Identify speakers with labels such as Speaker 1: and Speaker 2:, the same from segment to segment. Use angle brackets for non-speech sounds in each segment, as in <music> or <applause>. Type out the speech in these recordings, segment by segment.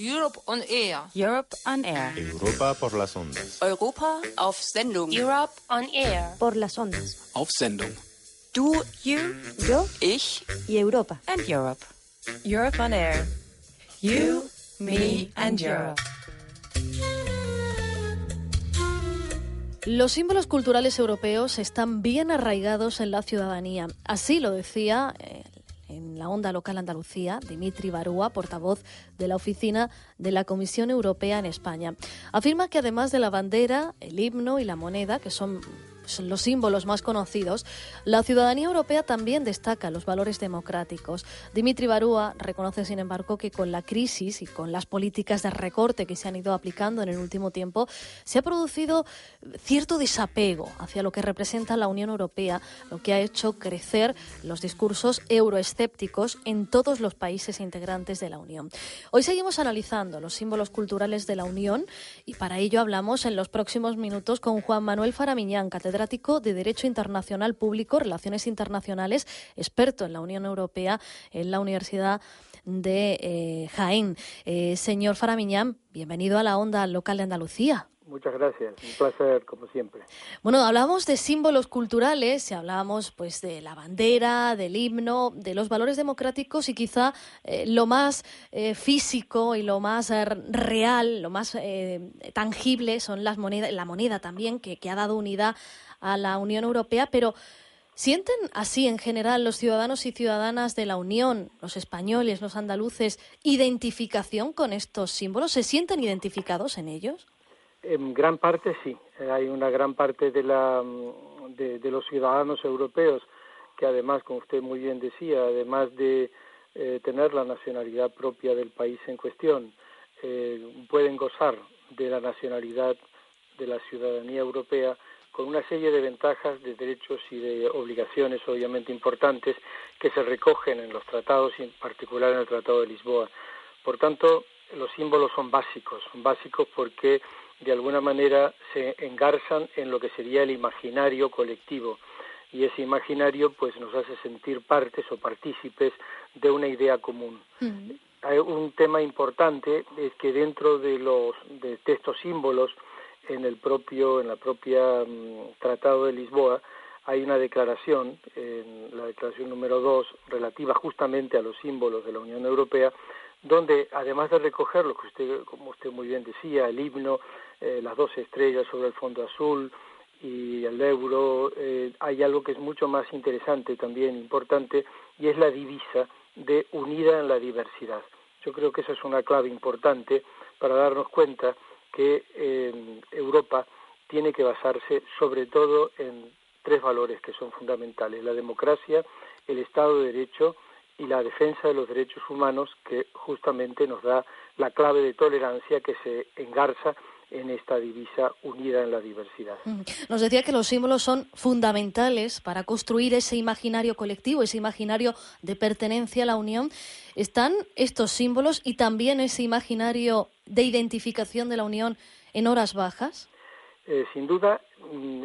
Speaker 1: Europe on Air.
Speaker 2: Europe on Air.
Speaker 3: Europa por las ondas.
Speaker 1: Europa auf Sendung.
Speaker 2: Europe on Air.
Speaker 4: Por las ondas.
Speaker 1: Auf Sendung.
Speaker 2: Du, you,
Speaker 4: Yo
Speaker 1: Ich
Speaker 4: y Europa.
Speaker 2: and Europe. Europe on Air. You, me and Europe.
Speaker 5: Los símbolos culturales europeos están bien arraigados en la ciudadanía. Así lo decía eh, en la onda local Andalucía Dimitri Barúa, portavoz de la oficina de la Comisión Europea en España. Afirma que además de la bandera, el himno y la moneda, que son los símbolos más conocidos, la ciudadanía europea también destaca los valores democráticos. Dimitri Barúa reconoce, sin embargo, que con la crisis y con las políticas de recorte que se han ido aplicando en el último tiempo, se ha producido cierto desapego hacia lo que representa la Unión Europea, lo que ha hecho crecer los discursos euroescépticos en todos los países integrantes de la Unión. Hoy seguimos analizando los símbolos culturales de la Unión y para ello hablamos en los próximos minutos con Juan Manuel Faramiñán, catedrático de Derecho Internacional Público, Relaciones Internacionales, experto en la Unión Europea en la Universidad de eh, Jaén. Eh, señor Faramiñán, bienvenido a la onda local de Andalucía.
Speaker 6: Muchas gracias, un placer como siempre.
Speaker 5: Bueno, hablábamos de símbolos culturales y hablábamos pues de la bandera, del himno, de los valores democráticos y quizá eh, lo más eh, físico y lo más eh, real, lo más eh, tangible son las monedas, la moneda también que, que ha dado unidad a la Unión Europea, pero ¿Sienten así en general los ciudadanos y ciudadanas de la Unión, los españoles, los andaluces, identificación con estos símbolos? ¿Se sienten identificados en ellos?
Speaker 6: En gran parte sí, hay una gran parte de, la, mm, de los ciudadanos europeos que además, como usted muy bien decía, además de eh, tener la nacionalidad propia del país en cuestión, eh, pueden gozar de la nacionalidad de la ciudadanía europea con una serie de ventajas, de derechos y de obligaciones obviamente importantes que se recogen en los tratados y en particular en el Tratado de Lisboa. Por tanto, los símbolos son básicos, son básicos porque de alguna manera se engarzan en lo que sería el imaginario colectivo y ese imaginario pues nos hace sentir partes o partícipes de una idea común. Hay un tema importante es que dentro de los de estos símbolos en el propio en la propia mm, Tratado de Lisboa hay una declaración en la declaración número dos relativa justamente a los símbolos de la Unión Europea donde además de recoger lo que usted como usted muy bien decía el himno eh, las dos estrellas sobre el fondo azul y el euro eh, hay algo que es mucho más interesante también importante y es la divisa de unida en la diversidad. Yo creo que esa es una clave importante para darnos cuenta que eh, Europa tiene que basarse sobre todo en tres valores que son fundamentales la democracia el Estado de Derecho y la defensa de los derechos humanos que justamente nos da la clave de tolerancia que se engarza en esta divisa unida en la diversidad.
Speaker 5: Mm. Nos decía que los símbolos son fundamentales para construir ese imaginario colectivo, ese imaginario de pertenencia a la Unión. ¿Están estos símbolos y también ese imaginario de identificación de la Unión en horas bajas?
Speaker 6: Eh, sin duda,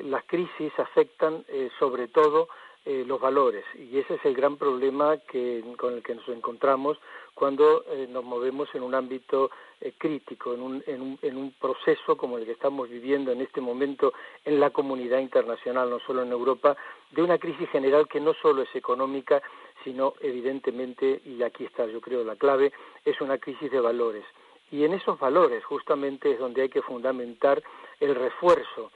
Speaker 6: las crisis afectan eh, sobre todo eh, los valores y ese es el gran problema que, con el que nos encontramos cuando eh, nos movemos en un ámbito eh, crítico, en un, en, un, en un proceso como el que estamos viviendo en este momento en la comunidad internacional, no solo en Europa, de una crisis general que no solo es económica, sino evidentemente, y aquí está yo creo la clave, es una crisis de valores. Y en esos valores justamente es donde hay que fundamentar el refuerzo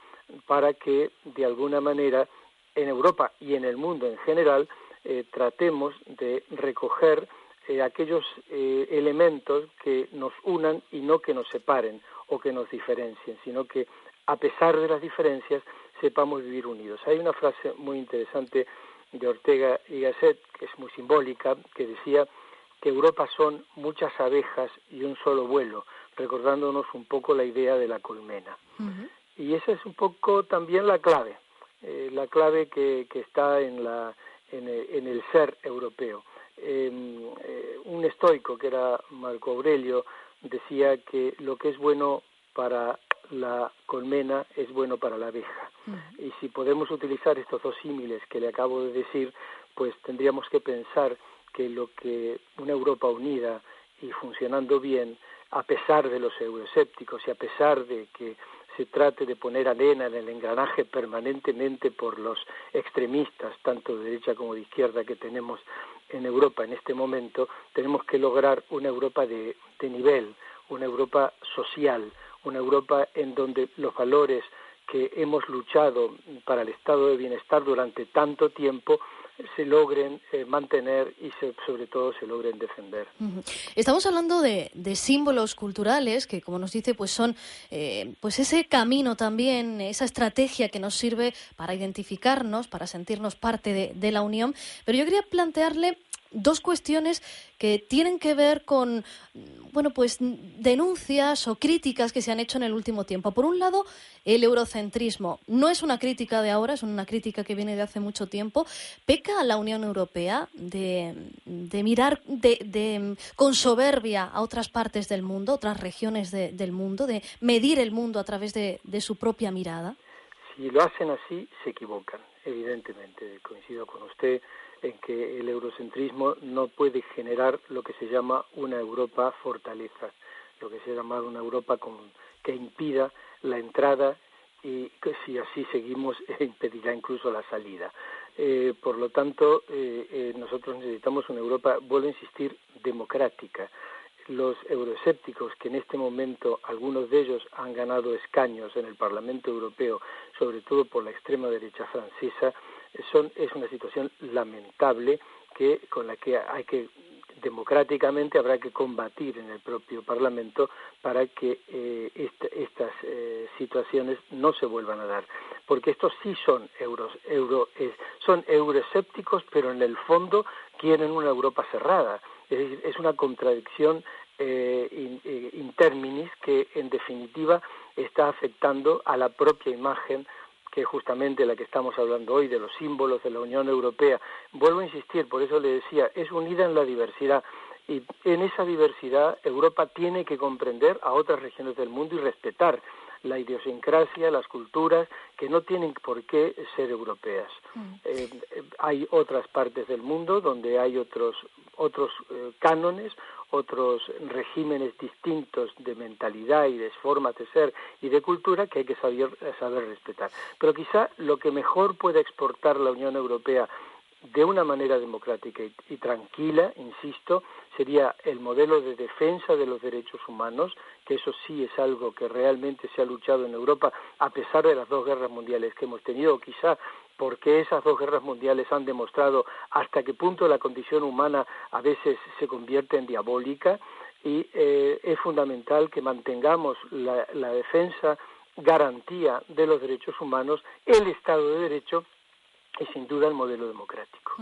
Speaker 6: para que de alguna manera en Europa y en el mundo en general eh, tratemos de recoger eh, aquellos eh, elementos que nos unan y no que nos separen o que nos diferencien, sino que a pesar de las diferencias sepamos vivir unidos. Hay una frase muy interesante de Ortega y Gasset, que es muy simbólica, que decía que Europa son muchas abejas y un solo vuelo, recordándonos un poco la idea de la colmena. Y esa es un poco también la clave, eh, la clave que, que está en, la, en, el, ser europeo. Em, eh, un estoico que era Marco Aurelio decía que lo que es bueno para la colmena es bueno para la abeja. Y si podemos utilizar estos dos símiles que le acabo de decir, pues tendríamos que pensar que lo que una Europa unida y funcionando bien, a pesar de los euroescépticos y a pesar de que se trate de poner arena en el engranaje permanentemente por los extremistas, tanto de derecha como de izquierda, que tenemos en Europa en este momento, tenemos que lograr una Europa de, de nivel, una Europa social, una Europa en donde los valores que hemos luchado para el estado de bienestar durante tanto tiempo se logren eh, mantener y sobre todo se logren defender.
Speaker 5: Estamos hablando de, símbolos culturales que, como nos dice, pues son eh, pues ese camino también, esa estrategia que nos sirve para identificarnos, para sentirnos parte de, de la Unión. Pero yo quería plantearle dos cuestiones que tienen que ver con bueno, pues denuncias o críticas que se han hecho en el último tiempo. Por un lado, el eurocentrismo. No es una crítica de ahora, es una crítica que viene de hace mucho tiempo. Peca a la Unión Europea de, mirar de, con soberbia a otras partes del mundo, otras regiones del mundo, de medir el mundo a través de su propia mirada.
Speaker 6: Si lo hacen así, se equivocan, evidentemente. Coincido con usted en que el eurocentrismo no puede generar lo que se llama una Europa fortaleza, lo que se llama una Europa que impida la entrada y que si así seguimos <laughs> impedirá incluso la salida. Eh, por lo tanto, eh, eh, nosotros necesitamos una Europa, vuelvo a insistir, democrática. Los euroescépticos, que en este momento algunos de ellos han ganado escaños en el Parlamento Europeo, sobre todo por la extrema derecha francesa, es una situación lamentable que con la que hay que democráticamente habrá que combatir en el propio Parlamento para que eh, estas eh, situaciones no se vuelvan a dar, porque estos sí son euros, euro, son euroescépticos, pero en el fondo quieren una Europa cerrada. Es decir, es una contradicción eh, in, in terminis que en definitiva está afectando a la propia imagen que es justamente la que estamos hablando hoy, de los símbolos de la Unión Europea. Vuelvo a insistir, por eso le decía, es unida en la diversidad. Y en esa diversidad Europa tiene que comprender a otras regiones del mundo y respetar la idiosincrasia, las culturas, que no tienen por qué ser europeas. Mm. Eh, hay otras partes del mundo donde hay otros, otros eh, cánones, otros regímenes distintos de mentalidad y de forma de ser y de cultura que hay que saber, saber respetar. Pero quizá lo que mejor puede exportar la Unión Europea de una manera democrática y, tranquila, insisto, sería el modelo de defensa de los derechos humanos, que eso sí es algo que realmente se ha luchado en Europa a pesar de las dos guerras mundiales que hemos tenido, quizá porque esas dos guerras mundiales han demostrado hasta qué punto la condición humana a veces se convierte en diabólica y eh, es fundamental que mantengamos la defensa, garantía de los derechos humanos, el Estado de Derecho y sin duda el modelo democrático.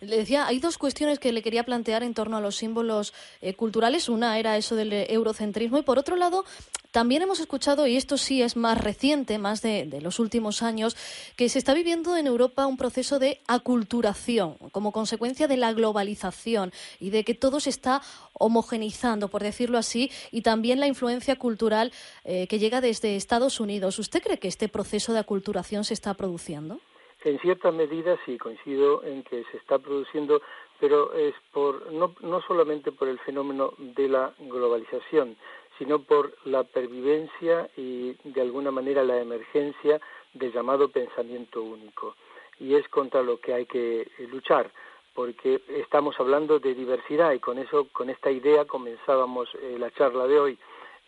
Speaker 5: Le decía, hay dos cuestiones que le quería plantear en torno a los símbolos eh, culturales. Una era eso del eurocentrismo y por otro lado, también hemos escuchado, y esto sí es más reciente, más de, de, los últimos años, que se está viviendo en Europa un proceso de aculturación como consecuencia de la globalización y de que todo se está homogenizando, por decirlo así, y también la influencia cultural eh, que llega desde Estados Unidos. ¿Usted cree que este proceso de aculturación se está produciendo?
Speaker 6: En cierta medida sí coincido en que se está produciendo, pero es por no, no solamente por el fenómeno de la globalización, sino por la pervivencia y de alguna manera la emergencia del llamado pensamiento único. Y es contra lo que hay que luchar, porque estamos hablando de diversidad y con eso, con esta idea comenzábamos eh, la charla de hoy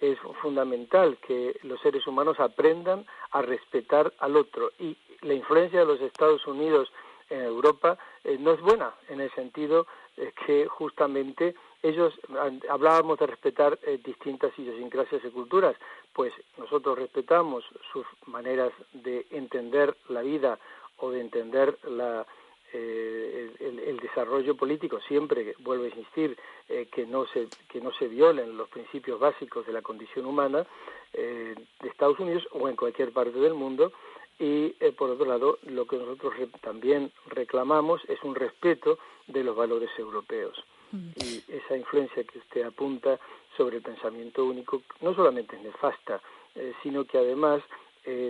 Speaker 6: es fundamental que los seres humanos aprendan a respetar al otro y la influencia de los Estados Unidos en Europa eh, no es buena en el sentido eh, que justamente ellos hablábamos de respetar eh, distintas idiosincrasias y culturas, pues nosotros respetamos sus maneras de entender la vida o de entender la, el, desarrollo político, siempre, vuelvo a insistir, que no se que no se violen los principios básicos de la condición humana de Estados Unidos o en cualquier parte del mundo y por otro lado lo que nosotros también reclamamos es un respeto de los valores europeos mm. y esa influencia que usted apunta sobre el pensamiento único no solamente es nefasta sino que además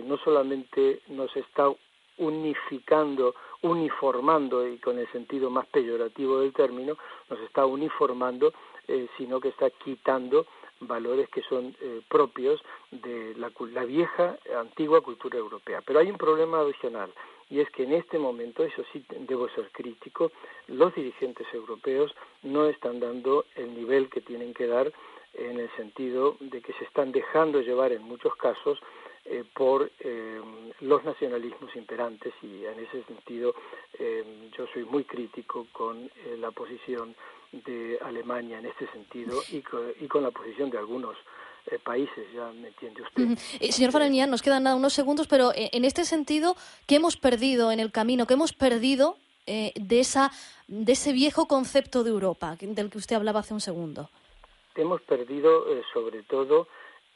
Speaker 6: no solamente nos está unificando, uniformando, y con el sentido más peyorativo del término, nos está uniformando, eh, sino que está quitando valores que son eh, propios de la, la, vieja, antigua cultura europea. Pero hay un problema adicional, y es que en este momento, eso sí debo ser crítico, los dirigentes europeos no están dando el nivel que tienen que dar en el sentido de que se están dejando llevar en muchos casos eh, por eh, los nacionalismos imperantes y en ese sentido eh, yo soy muy crítico con la posición de Alemania en este sentido y con, la posición de algunos países, ya me entiende usted.
Speaker 5: señor Farañán, nos quedan unos segundos, pero en este sentido, ¿qué hemos perdido en el camino? ¿Qué hemos perdido de, esa, de ese viejo concepto de Europa del que usted hablaba hace un segundo?
Speaker 6: Hemos perdido sobre todo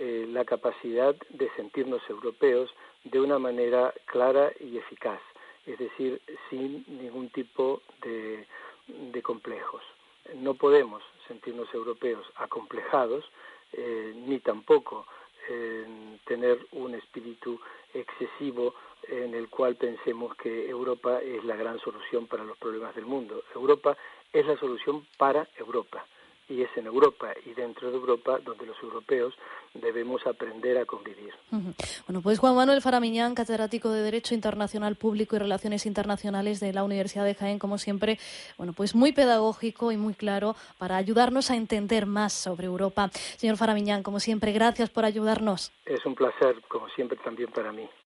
Speaker 6: eh, la capacidad de sentirnos europeos de una manera clara y eficaz, es decir, sin ningún tipo de, complejos. No podemos sentirnos europeos acomplejados, eh, ni tampoco eh, tener un espíritu excesivo en el cual pensemos que Europa es la gran solución para los problemas del mundo. Europa es la solución para Europa y es en Europa y dentro de Europa donde los europeos debemos aprender a convivir.
Speaker 5: Bueno, pues Juan Manuel Faramiñán, catedrático de Derecho Internacional Público y Relaciones Internacionales de la Universidad de Jaén, como siempre, bueno, pues muy pedagógico y muy claro para ayudarnos a entender más sobre Europa. Señor Faramiñán, como siempre, gracias por ayudarnos.
Speaker 6: Es un placer, como siempre, también para mí.